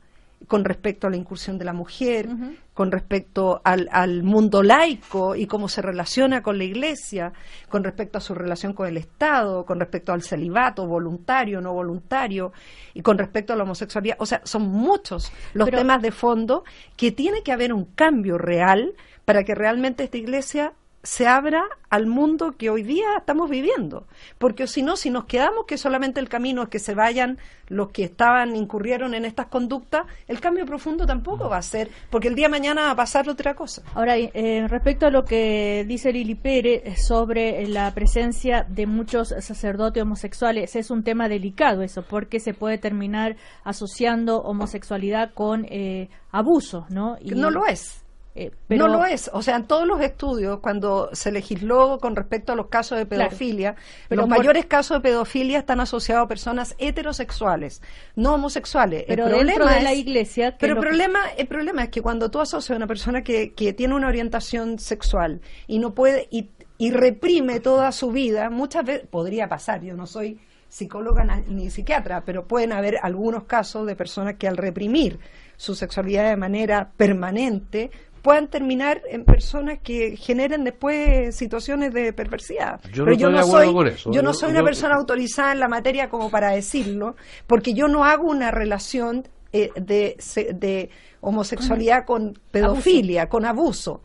con respecto a la incursión de la mujer, con respecto al, al, mundo laico y cómo se relaciona con la Iglesia, con respecto a su relación con el Estado, con respecto al celibato voluntario, no voluntario, y con respecto a la homosexualidad. O sea, son muchos los temas de fondo que tiene que haber un cambio real para que realmente esta Iglesia se abra al mundo que hoy día estamos viviendo. Porque si no, si nos quedamos que solamente el camino es que se vayan los que estaban, incurrieron en estas conductas, el cambio profundo tampoco va a ser, porque el día de mañana va a pasar otra cosa. Ahora, eh, respecto a lo que dice Lili Pérez sobre la presencia de muchos sacerdotes homosexuales, es un tema delicado eso, porque se puede terminar asociando homosexualidad con eh, abuso, ¿no? Y no lo es. Eh, no lo es. O sea, en todos los estudios, cuando se legisló con respecto a los casos de pedofilia, los mayores casos de pedofilia están asociados a personas heterosexuales, no homosexuales. Pero el dentro de la iglesia... Pero el problema, el problema es que cuando tú asocias a una persona que, que tiene una orientación sexual y no puede... Y, y reprime toda su vida, muchas veces podría pasar, yo no soy psicóloga ni psiquiatra, pero pueden haber algunos casos de personas que al reprimir su sexualidad de manera permanente puedan terminar en personas que generen después situaciones de perversidad. Yo Pero yo no soy, yo no soy una persona autorizada en la materia como para decirlo, porque yo no hago una relación eh, de, de, homosexualidad con pedofilia, con abuso.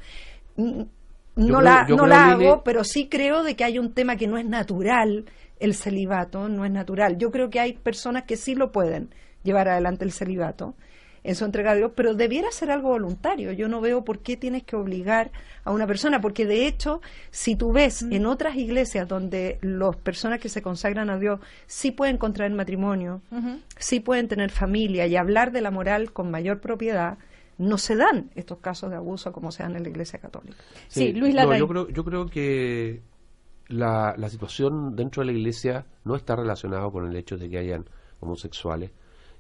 No la, no la hago, pero sí creo de que hay un tema que no es natural, el celibato no es natural. Yo creo que hay personas que sí lo pueden llevar adelante el celibato en su entrega a Dios, pero debiera ser algo voluntario. Yo no veo por qué tienes que obligar a una persona, porque de hecho, si tú ves en otras iglesias donde las personas que se consagran a Dios sí pueden contraer matrimonio, sí pueden tener familia y hablar de la moral con mayor propiedad, no se dan estos casos de abuso como se dan en la Iglesia Católica. Sí, Luis no, yo creo, yo creo que la, la situación dentro de la Iglesia no está relacionada con el hecho de que hayan homosexuales,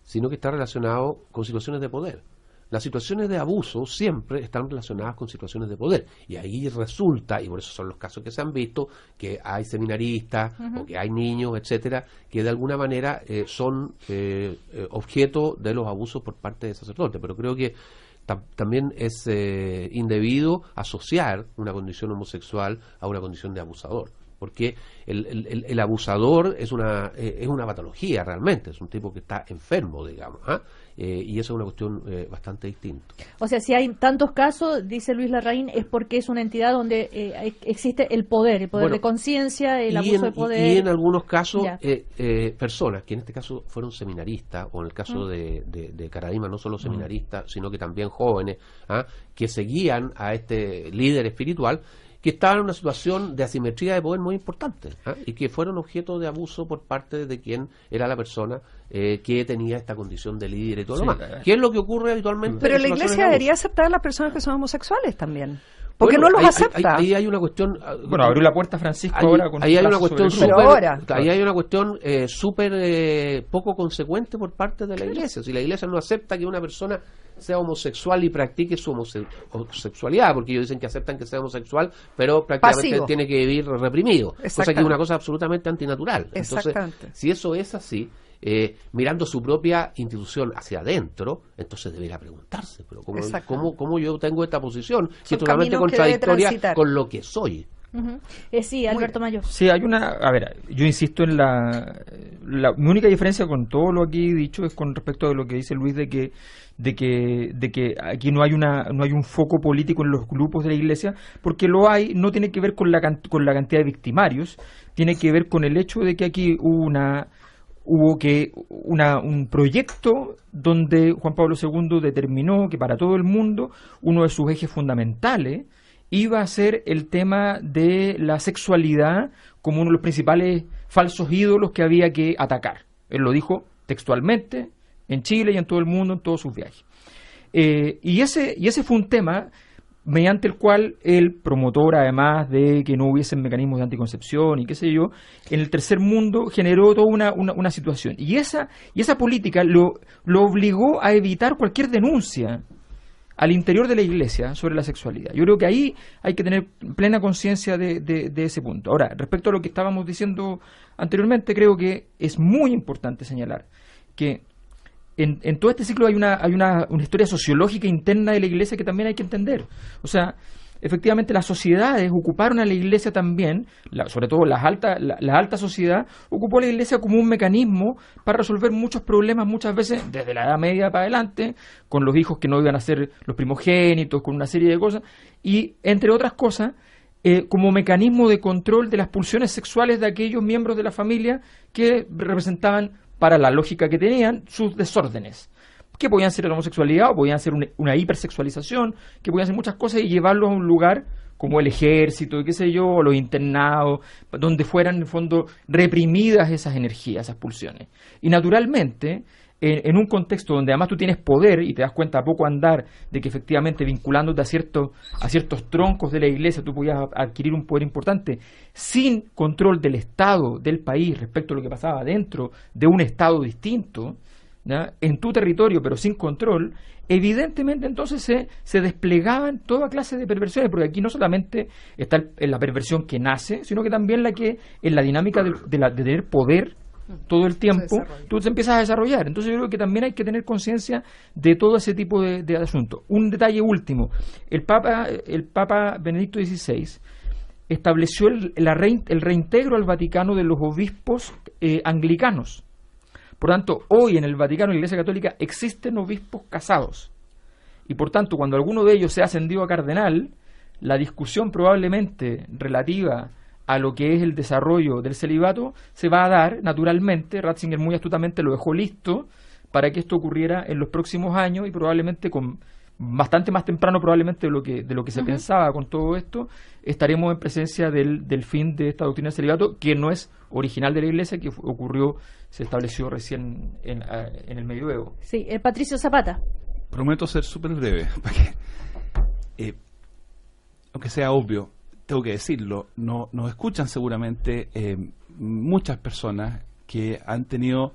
sino que está relacionado con situaciones de poder. Las situaciones de abuso siempre están relacionadas con situaciones de poder. Y ahí resulta, y por eso son los casos que se han visto, que hay seminaristas o que hay niños, etcétera, que de alguna manera eh, son eh, eh, objeto de los abusos por parte de sacerdotes. Pero creo que también es indebido asociar una condición homosexual a una condición de abusador porque el, el, abusador es una, eh, es una patología realmente, es un tipo que está enfermo, digamos, ¿ah? eh, y eso es una cuestión eh, bastante distinta. O sea, si hay tantos casos, dice Luis Larraín, es porque es una entidad donde existe el poder, el poder de conciencia, el abuso de poder. Y en algunos casos, personas que en este caso fueron seminaristas, o en el caso de, de, Caradima, no solo seminaristas, sino que también jóvenes, ¿ah? que seguían a este líder espiritual, que estaban en una situación de asimetría de poder muy importante ¿ah? y que fueron objeto de abuso por parte de quien era la persona eh, que tenía esta condición de líder y todo lo demás. Eh. ¿Qué es lo que ocurre habitualmente? Pero la iglesia debería aceptar a las personas que son homosexuales también. Porque no los acepta. Ahí hay, una cuestión. Ah, bueno, abrió la puerta Francisco ahora con Ahí hay una cuestión súper. Ahí hay una cuestión eh, súper eh, poco consecuente por parte de la iglesia. Si la iglesia no acepta que una persona sea homosexual y practique su homosexualidad, porque ellos dicen que aceptan que sea homosexual, pero prácticamente tiene que vivir reprimido. Cosa que es una cosa absolutamente antinatural. Entonces, si eso es así, eh, mirando su propia institución hacia adentro, entonces debería preguntarse, pero ¿cómo, cómo, cómo yo tengo esta posición? Si es totalmente contradictoria con lo que soy Eh, sí, Alberto Mayo. Sí, hay una. A ver, yo insisto en la, la. Mi única diferencia con todo lo aquí dicho es con respecto a lo que dice Luis de que de que de que aquí no hay una no hay un foco político en los grupos de la iglesia porque lo hay no tiene que ver con la con la cantidad de victimarios tiene que ver con el hecho de que aquí hubo una hubo que una, un proyecto donde Juan Pablo II determinó que para todo el mundo uno de sus ejes fundamentales iba a ser el tema de la sexualidad como uno de los principales falsos ídolos que había que atacar. Él lo dijo textualmente en Chile y en todo el mundo en todos sus viajes. Eh, y, ese, y ese fue un tema mediante el cual el promotor, además de que no hubiesen mecanismos de anticoncepción y qué sé yo, en el tercer mundo generó toda una, una, una situación. Y esa, y esa política lo, lo obligó a evitar cualquier denuncia al interior de la iglesia sobre la sexualidad. Yo creo que ahí hay que tener plena conciencia de, de- de ese punto. Ahora, respecto a lo que estábamos diciendo anteriormente, creo que es muy importante señalar que en, en todo este ciclo hay una hay una, una historia sociológica interna de la iglesia que también hay que entender. O sea, efectivamente las sociedades ocuparon a la iglesia también, la- sobre todo las alta, la, alta sociedad, ocupó a la iglesia como un mecanismo para resolver muchos problemas muchas veces desde la Edad Media para adelante, con los hijos que no iban a ser los primogénitos, con una serie de cosas, y entre otras cosas, eh, como mecanismo de control de las pulsiones sexuales de aquellos miembros de la familia que representaban, para la lógica que tenían, sus desórdenes que podían ser la homosexualidad o podían ser una, hipersexualización, que podían ser muchas cosas y llevarlos a un lugar como el ejército, qué sé yo, o los internados, donde fueran en el fondo reprimidas esas energías, esas pulsiones. Y naturalmente, en, un contexto donde además tú tienes poder y te das cuenta a poco andar de que efectivamente vinculándote a ciertos, a ciertos troncos de la iglesia tú podías adquirir un poder importante sin control del Estado, del país respecto a lo que pasaba dentro de un Estado distinto, ¿ya? en tu territorio pero sin control, evidentemente entonces se, se desplegaban toda clase de perversiones, porque aquí no solamente está el- en la perversión que nace, sino que también la que en la dinámica de, de la- de tener poder todo el tiempo, tú te empiezas a desarrollar. Entonces yo creo que también hay que tener conciencia de todo ese tipo de, de asuntos. Un detalle último, el Papa, el Papa Benedicto XVI estableció el, la rein- el reintegro al Vaticano de los obispos eh, anglicanos. Por tanto, hoy en el Vaticano, en la Iglesia Católica, existen obispos casados. Y por tanto, cuando alguno de ellos sea ascendido a cardenal, la discusión probablemente relativa a lo que es el desarrollo del celibato se va a dar naturalmente. Ratzinger muy astutamente lo dejó listo para que esto ocurriera en los próximos años y probablemente con bastante más temprano probablemente de lo que de lo que se pensaba. Con todo esto estaremos en presencia del, del fin de esta doctrina del celibato que no es original de la Iglesia que ocurrió se estableció recién en, en el medioevo. Sí, eh, Patricio Zapata. Prometo ser súper breve, para que, eh, aunque sea obvio, tengo que decirlo, no, nos escuchan seguramente eh, muchas personas que han tenido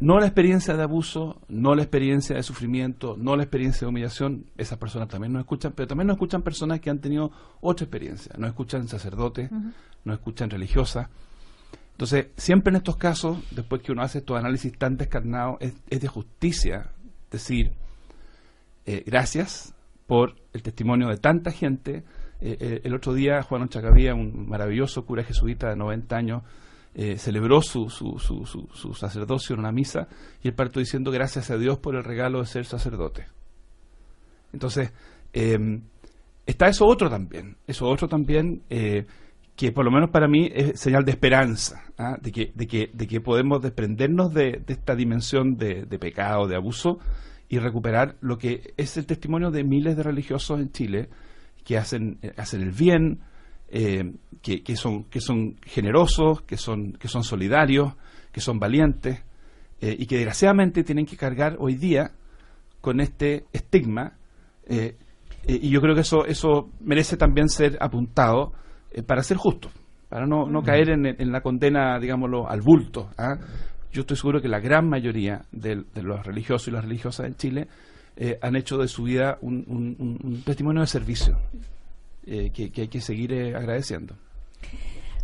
no la experiencia de abuso, no la experiencia de sufrimiento, no la experiencia de humillación, esas personas también nos escuchan, pero también nos escuchan personas que han tenido otra experiencia, nos escuchan sacerdotes, nos escuchan religiosas. Entonces, siempre en estos casos, después que uno hace estos análisis tan descarnados, es, es de justicia decir eh, gracias por el testimonio de tanta gente. Eh, eh, el otro día, Juan Ochacabía, un maravilloso cura jesuita de 90 años, eh, celebró su, su, su, su, sacerdocio en una misa y él partió diciendo gracias a Dios por el regalo de ser sacerdote. Entonces, eh, está eso otro también, eso otro también eh, que por lo menos para mí es señal de esperanza, ¿ah? de, que, de, que, de que podemos desprendernos de, de esta dimensión de, de pecado, de abuso y recuperar lo que es el testimonio de miles de religiosos en Chile que hacen, eh, hacen el bien, eh, que, que son, que son generosos, que son, que son solidarios, que son valientes eh, y que desgraciadamente tienen que cargar hoy día con este estigma eh, eh, y yo creo que eso eso merece también ser apuntado para ser justo para no, no caer en, en la condena digámoslo al bulto ¿ah? yo estoy seguro que la gran mayoría de, de los religiosos y las religiosas en Chile han hecho de su vida un, un- un- un testimonio de servicio eh, que, que hay que seguir eh, agradeciendo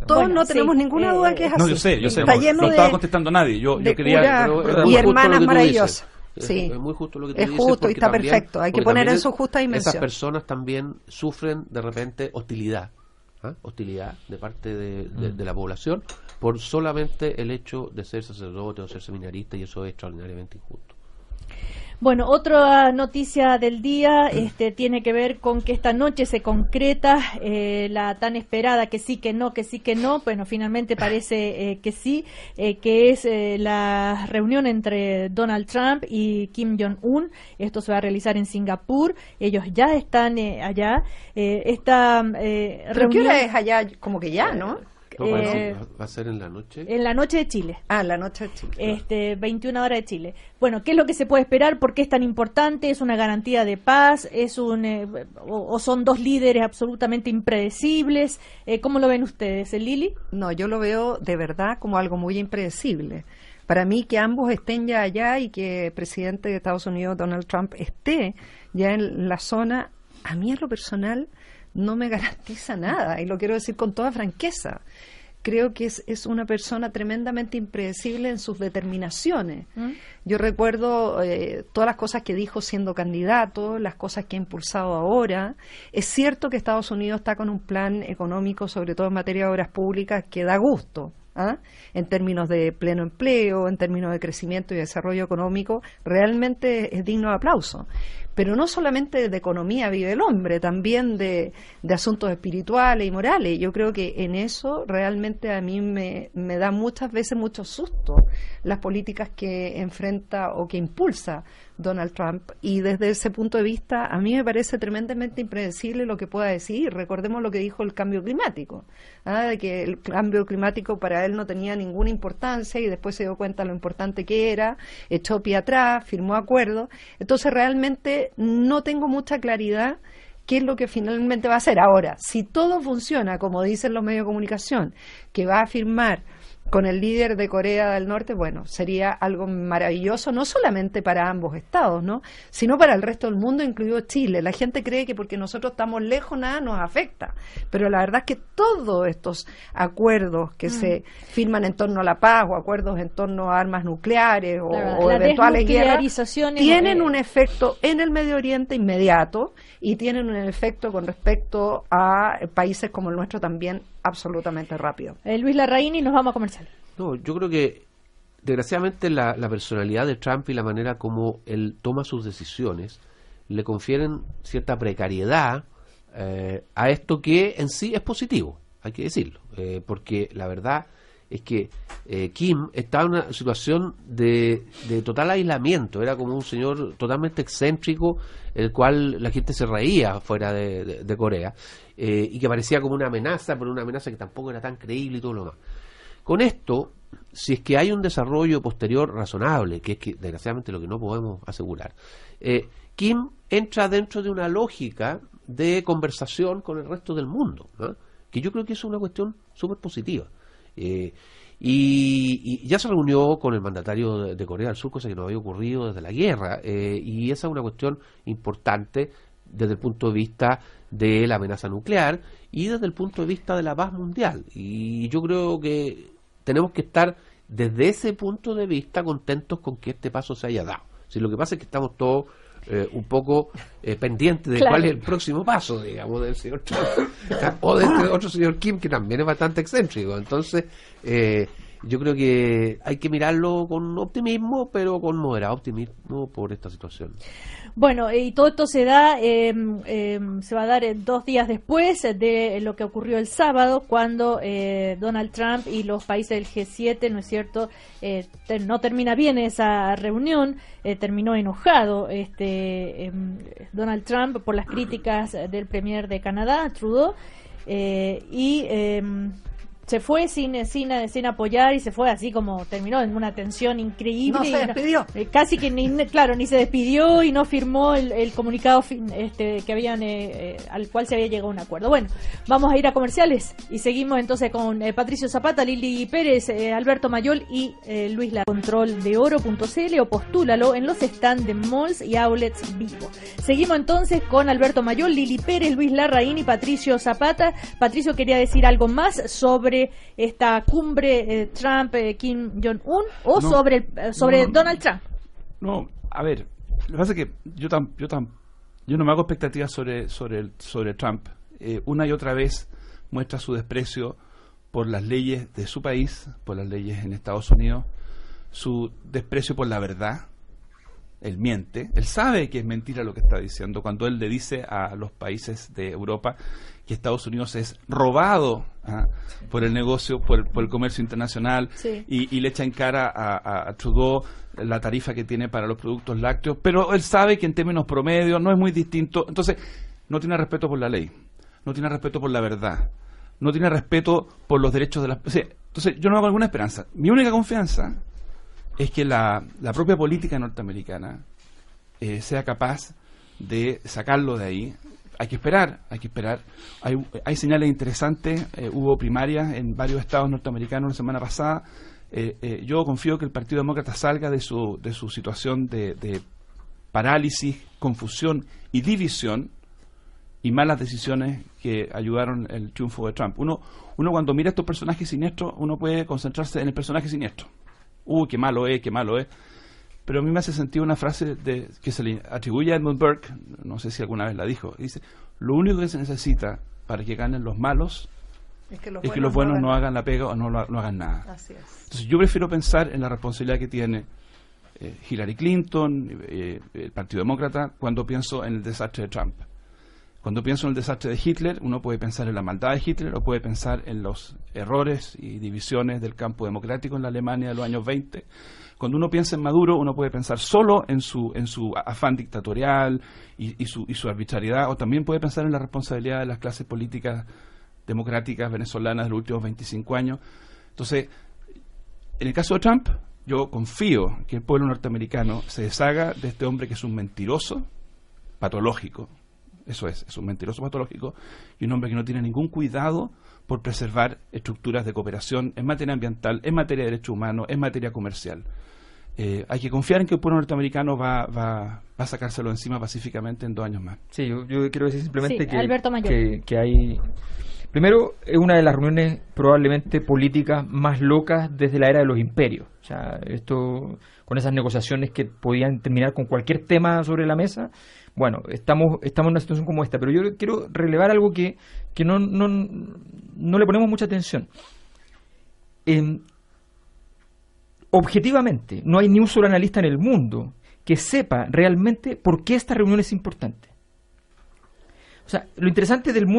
Todos Bueno, no sí, tenemos ninguna duda eh, que es así. no yo sé yo sé Está no, lleno no de, estaba contestando a nadie yo, yo quería y hermanas maravillosas. Sí. Es, muy justo lo que tú Es dices. justo y está también- perfecto. Hay que poner en su justa Esas dimensión. personas también sufren de repente hostilidad. ¿ah? hostilidad de parte de, de- de la población por solamente el hecho de ser sacerdote o ser seminarista y eso es extraordinariamente injusto. Bueno, otra noticia del día este, tiene que ver con que esta noche se concreta eh, la tan esperada que sí, que no, que sí, que no. Bueno, finalmente parece eh, que sí, eh, que es eh, la reunión entre Donald Trump y Kim Jong-un. Esto se va a realizar en Singapur. Ellos ya están eh, allá. Eh, esta eh, ¿Pero qué reunión hora es allá? Como que ya, ¿no? A Eh, ser, va a ser en la noche. en la noche de Chile. Ah, la noche de Chile. Este, 21 horas de Chile. Bueno, ¿qué es lo que se puede esperar? ¿Por qué es tan importante? ¿Es una garantía de paz? ¿Es un, eh, o, o son dos líderes absolutamente impredecibles? Eh, ¿Cómo lo ven ustedes, ¿Eh, Lili? No, yo lo veo de verdad como algo muy impredecible. Para mí que ambos estén ya allá y que el presidente de Estados Unidos, Donald Trump, esté ya en la zona, a mí en lo personal no me garantiza nada y lo quiero decir con toda franqueza. Creo que es, es una persona tremendamente impredecible en sus determinaciones. Yo recuerdo eh, todas las cosas que dijo siendo candidato, las cosas que ha impulsado ahora. Es cierto que Estados Unidos está con un plan económico, sobre todo en materia de obras públicas, que da gusto. ¿ah? En términos de pleno empleo, en términos de crecimiento y desarrollo económico, realmente es digno de aplauso. Pero no solamente de economía vive el hombre, también de, asuntos espirituales y morales. Yo creo que en eso realmente a mí me, me da muchas veces mucho susto las políticas que enfrenta o que impulsa Donald Trump. Y desde ese punto de vista, a mí me parece tremendamente impredecible lo que pueda decir. Recordemos lo que dijo el cambio climático, ¿ah? de que el cambio climático para él no tenía ninguna importancia y después se dio cuenta lo importante que era, echó pie atrás, firmó acuerdos. Entonces, realmente no tengo mucha claridad qué es lo que finalmente va a hacer. Ahora, si todo funciona como dicen los medios de comunicación, que va a firmar con el líder de Corea del Norte, bueno, sería algo maravilloso, no solamente para ambos estados, ¿no? Sino para el resto del mundo, incluido Chile. La gente cree que porque nosotros estamos lejos nada nos afecta, pero la verdad es que todos estos acuerdos que se firman en torno a la paz o acuerdos en torno a armas nucleares o, o eventuales guerras tienen un efecto en el Medio Oriente inmediato y tienen un efecto con respecto a países como el nuestro también absolutamente rápido. Eh, Luis Larraín y nos vamos a comercial. No, yo creo que desgraciadamente la, la personalidad de Trump y la manera como él toma sus decisiones le confieren cierta precariedad eh, a esto que en sí es positivo, hay que decirlo, eh, porque la verdad es que eh, Kim estaba en una situación de, de total aislamiento, era como un señor totalmente excéntrico, el cual la gente se reía fuera de, Corea, eh, y que parecía como una amenaza, pero una amenaza que tampoco era tan creíble y todo lo demás. Con esto, si es que hay un desarrollo posterior razonable, que es que desgraciadamente lo que no podemos asegurar, eh, Kim entra dentro de una lógica de conversación con el resto del mundo, que yo creo que es una cuestión súper positiva. Eh, y, ya se reunió con el mandatario de, de Corea del Sur, cosa que no había ocurrido desde la guerra, eh, y esa es una cuestión importante desde el punto de vista de la amenaza nuclear y desde el punto de vista de la paz mundial. Y yo creo que tenemos que estar desde ese punto de vista contentos con que este paso se haya dado. Si lo que pasa es que estamos todos eh, un poco eh, pendientes de Claro. cuál es el próximo paso, digamos, del señor Trump o de este otro señor Kim que también es bastante excéntrico. Entonces, eh, yo creo que hay que mirarlo con optimismo, pero con moderado optimismo por esta situación. Bueno, y todo esto se da, eh, se va a dar dos días después de lo que ocurrió el sábado, cuando eh, Donald Trump y los países del G7, ¿no es cierto?, eh, no termina bien esa reunión, eh, terminó enojado este em, Donald Trump por las críticas del premier de Canadá, Trudeau, eh, y se fue sin, sin, sin apoyar y se fue así como terminó en una tensión increíble. No se y despidió. eh, casi que ni, claro, ni se despidió y no firmó el, el comunicado fin- este, que habían eh, eh, al cual se había llegado a un acuerdo. Bueno, vamos a ir a comerciales y seguimos entonces con Patricio Zapata, Lili Pérez, Alberto Mayol y Luis La Control de Oro.cl o postúlalo en los stands de malls y outlets vivo. Seguimos entonces con Alberto Mayol, Lili Pérez, Luis Larraín y Patricio Zapata. Patricio quería decir algo más sobre esta cumbre eh, Trump-Kim Jong-un o No. sobre, el- eh, sobre No, no. Donald Trump. No, a ver, lo que pasa es que yo tam, yo tam, yo no me hago expectativas sobre sobre el- sobre Trump. Eh, una y otra vez muestra su desprecio por las leyes de su país, por las leyes en Estados Unidos, su desprecio por la verdad. Él miente, él sabe que es mentira lo que está diciendo cuando él le dice a los países de Europa que Estados Unidos es robado ¿ah? por el negocio, por, por el comercio internacional Sí. y, y le echa en cara a, Trudeau la tarifa que tiene para los productos lácteos, pero él sabe que en términos promedio no es muy distinto, entonces no tiene respeto por la ley, no tiene respeto por la verdad, no tiene respeto por los derechos de las... o sea, entonces yo no hago alguna esperanza. Mi única confianza es que la, la propia política norteamericana eh, sea capaz de sacarlo de ahí. Hay que esperar, hay que esperar. Hay, hay señales interesantes. eh, hubo primarias en varios estados norteamericanos la semana pasada. Eh, eh, yo confío que el Partido Demócrata salga de su, de su situación de, de parálisis, confusión y división y malas decisiones que ayudaron el triunfo de Trump. Uno, uno cuando mira estos personajes siniestros, uno puede concentrarse en el personaje siniestro. Uy, qué malo es, qué malo es. Pero a mí me hace sentido una frase de, que se le atribuye a Edmund Burke, no sé si alguna vez la dijo, dice, lo único que se necesita para que ganen los malos Es que los es que los buenos no hagan la pega o no, lo- no hagan nada. Así es. Entonces yo prefiero pensar en la responsabilidad que tiene eh, Hillary Clinton, eh, el Partido Demócrata, cuando pienso en el desastre de Trump. Cuando pienso en el desastre de Hitler, uno puede pensar en la maldad de Hitler o puede pensar en los errores y divisiones del campo democrático en la Alemania de los años 20. Cuando uno piensa en Maduro, uno puede pensar solo en su, en su afán dictatorial y, su, y su arbitrariedad, o también puede pensar en la responsabilidad de las clases políticas democráticas venezolanas de los últimos 25 años. Entonces, en el caso de Trump, yo confío que el pueblo norteamericano se deshaga de este hombre que es un mentiroso patológico. Eso es, es un mentiroso patológico y un hombre que no tiene ningún cuidado por preservar estructuras de cooperación en materia ambiental, en materia de derechos humanos, en materia comercial. Eh, hay que confiar en que el pueblo norteamericano va, va, va a sacárselo encima pacíficamente en dos años más. Sí, yo, yo quiero decir simplemente Sí, que, Alberto Mayor. que, que hay... Primero, es una de las reuniones probablemente políticas más locas desde la era de los imperios. O sea, esto, con esas negociaciones que podían terminar con cualquier tema sobre la mesa, bueno, estamos, estamos en una situación como esta. Pero yo quiero relevar algo que, que no, no, no le ponemos mucha atención. Em, objetivamente, no hay ni un solo analista en el mundo que sepa realmente por qué esta reunión es importante. O sea, lo interesante del mundo